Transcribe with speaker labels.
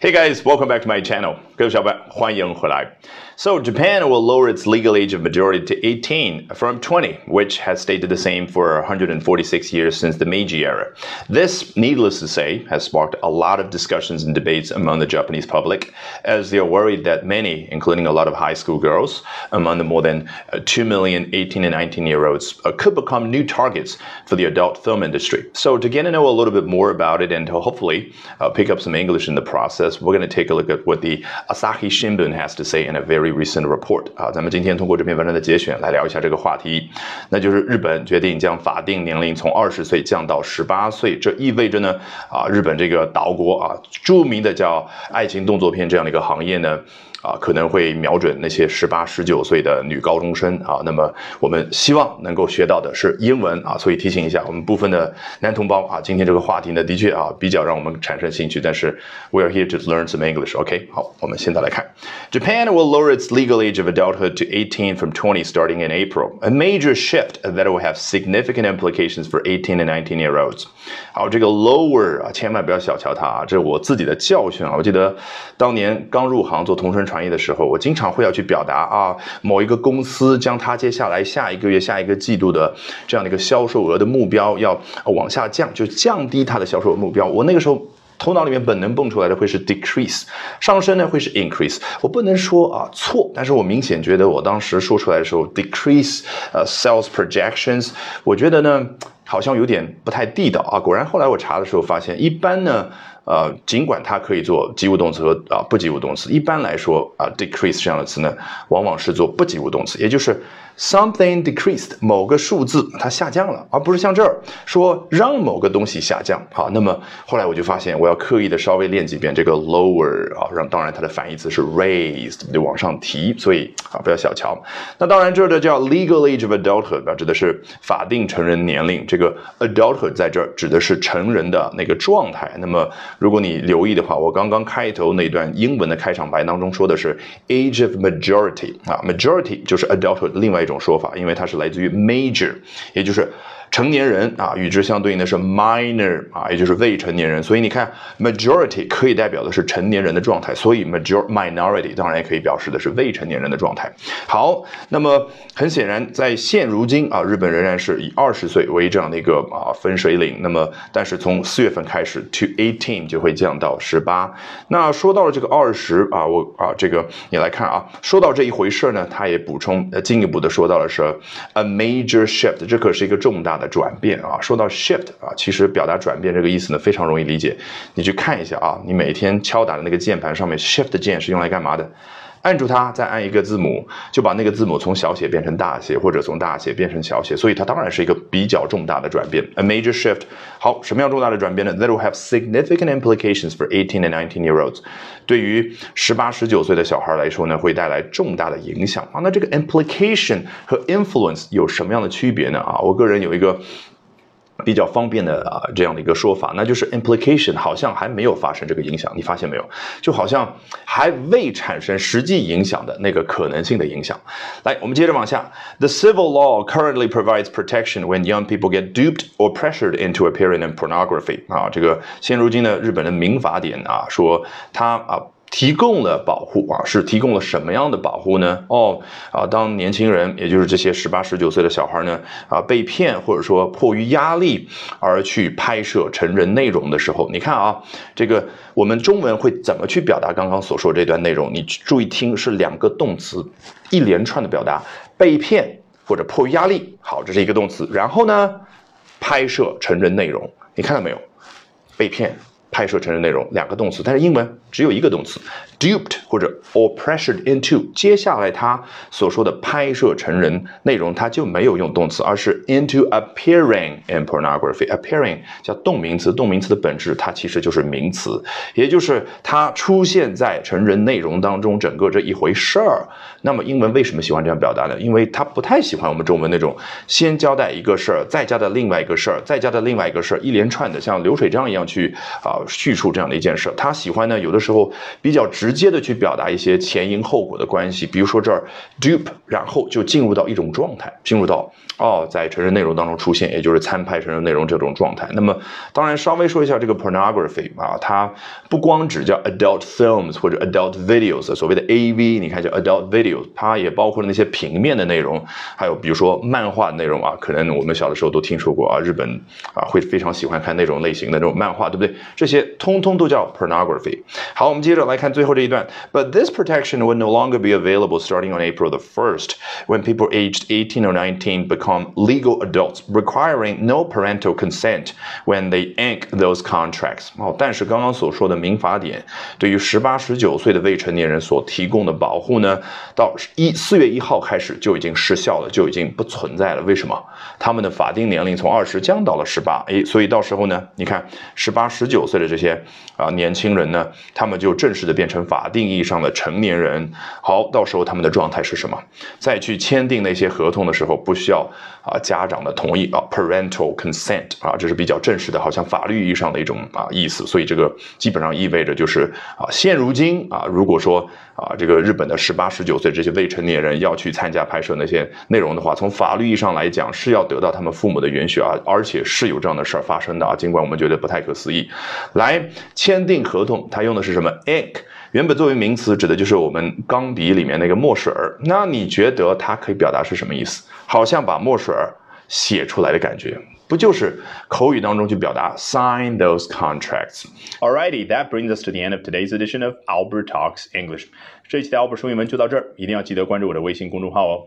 Speaker 1: Hey guys, welcome back to my channel. 各位小伙伴，欢迎回来。So Japan will lower its legal age of majority to 18 from 20, which has stayed the same for 146 years since the Meiji era. This, needless to say, has sparked a lot of discussions and debates among the Japanese public, as they are worried that many, including a lot of high school girls, among the more than uh, 2 million 18 and 19 year olds, uh, could become new targets for the adult film industry. So to get to know a little bit more about it and to hopefully uh, pick up some English in the process, we're going to take a look at what the Asahi Shimbun has to say in a very recent report 啊，咱们今天通过这篇文章的节选来聊一下这个话题，那就是日本决定将法定年龄从二十岁降到十八岁，这意味着呢啊，日本这个岛国啊，著名的叫爱情动作片这样的一个行业呢。啊，可能会瞄准那些十八、十九岁的女高中生啊。那么我们希望能够学到的是英文啊，所以提醒一下我们部分的男同胞啊，今天这个话题呢，的确啊比较让我们产生兴趣。但是 we are here to learn some English. OK，好，我们现在来看，Japan will lower its legal age of adulthood to 18 from 20 starting in April. A major shift that will have significant implications for 18 and 19 year olds. 好，这个 lower 啊，千万不要小瞧它啊，这是我自己的教训啊。我记得当年刚入行做同声。传译的时候，我经常会要去表达啊，某一个公司将它接下来下一个月、下一个季度的这样的一个销售额的目标要往下降，就降低它的销售额目标。我那个时候头脑里面本能蹦出来的会是 decrease，上升呢会是 increase。我不能说啊错，但是我明显觉得我当时说出来的时候 decrease 呃 sales projections，我觉得呢好像有点不太地道啊。果然后来我查的时候发现，一般呢。呃，尽管它可以做及物动词和啊不及物动词，一般来说啊，decrease 这样的词呢，往往是做不及物动词，也就是 something decreased 某个数字它下降了，而不是像这儿说让某个东西下降。好，那么后来我就发现，我要刻意的稍微练几遍这个 lower 啊，让当然它的反义词是 raised，就往上提，所以啊不要小瞧。那当然这儿的叫 legal age of adulthood 指的是法定成人年龄，这个 adulthood 在这儿指的是成人的那个状态。那么如果你留意的话，我刚刚开头那段英文的开场白当中说的是 age of majority 啊，majority 就是 adulthood 另外一种说法，因为它是来自于 major，也就是。成年人啊，与之相对应的是 minor 啊，也就是未成年人。所以你看，majority 可以代表的是成年人的状态，所以 major minority 当然也可以表示的是未成年人的状态。好，那么很显然，在现如今啊，日本仍然是以二十岁为这样的一个啊分水岭。那么，但是从四月份开始，to eighteen 就会降到十八。那说到了这个二十啊，我啊这个你来看啊，说到这一回事呢，他也补充呃进一步的说到了是 a major shift，这可是一个重大。的转变啊，说到 shift 啊，其实表达转变这个意思呢，非常容易理解。你去看一下啊，你每天敲打的那个键盘上面 shift 键是用来干嘛的？按住它，再按一个字母，就把那个字母从小写变成大写，或者从大写变成小写。所以它当然是一个比较重大的转变，a major shift。好，什么样重大的转变呢？That will have significant implications for 18 and 19 year olds。对于十八、十九岁的小孩来说呢，会带来重大的影响啊。那这个 implication 和 influence 有什么样的区别呢？啊，我个人有一个。比较方便的啊，这样的一个说法，那就是 implication 好像还没有发生这个影响，你发现没有？就好像还未产生实际影响的那个可能性的影响。来，我们接着往下。The civil law currently provides protection when young people get duped or pressured into appearing in pornography。啊，这个现如今的日本的民法典啊，说他啊。提供了保护啊，是提供了什么样的保护呢？哦啊，当年轻人，也就是这些十八、十九岁的小孩呢，啊被骗或者说迫于压力而去拍摄成人内容的时候，你看啊，这个我们中文会怎么去表达刚刚所说这段内容？你注意听，是两个动词，一连串的表达，被骗或者迫于压力。好，这是一个动词，然后呢，拍摄成人内容，你看到没有？被骗。拍摄成人内容两个动词，但是英文只有一个动词，duped 或者 or pressured into。接下来他所说的拍摄成人内容，他就没有用动词，而是 into appearing in pornography。appearing 叫动名词，动名词的本质它其实就是名词，也就是它出现在成人内容当中整个这一回事儿。那么英文为什么喜欢这样表达呢？因为它不太喜欢我们中文那种先交代一个事儿，再加的另外一个事儿，再加的另外一个事儿，一连串的像流水账一样去啊。啊叙述这样的一件事。他喜欢呢，有的时候比较直接的去表达一些前因后果的关系。比如说这儿 dupe，然后就进入到一种状态，进入到哦，在成人内容当中出现，也就是参拍成人内容这种状态。那么当然稍微说一下这个 pornography 啊，它不光只叫 adult films 或者 adult videos，所谓的 AV，你看叫 adult videos，它也包括了那些平面的内容，还有比如说漫画内容啊，可能我们小的时候都听说过啊，日本啊会非常喜欢看那种类型的这种漫画，对不对？这这些通通都叫 pornography。好，我们接着来看最后这一段。But this protection would no longer be available starting on April the first, when people aged 18 or 19 become legal adults, requiring no parental consent when they ink those contracts。哦，但是刚刚所说的民法典对于十八、十九岁的未成年人所提供的保护呢，到一四月一号开始就已经失效了，就已经不存在了。为什么？他们的法定年龄从二十降到了十八，哎，所以到时候呢，你看十八、十九岁的这些啊年轻人呢，他们就正式的变成法定意义上的成年人。好，到时候他们的状态是什么？再去签订那些合同的时候，不需要啊家长的同意啊，parental consent 啊，这是比较正式的，好像法律意义上的一种啊意思。所以这个基本上意味着就是啊，现如今啊，如果说啊这个日本的十八、十九岁这些未成年人要去参加拍摄那些内容的话，从法律意义上来讲是要得到他们父母的允许啊，而且是有这样的事儿发生的啊，尽管我们觉得不太可思议。来签订合同，它用的是什么 ink？原本作为名词指的就是我们钢笔里面那个墨水儿。那你觉得它可以表达是什么意思？好像把墨水儿写出来的感觉，不就是口语当中去表达 sign those contracts?
Speaker 2: Alrighty, that brings us to the end of today's edition of Albert Talks English. 这一期的 Albert 说英文就到这儿，一定要记得关注我的微信公众号哦。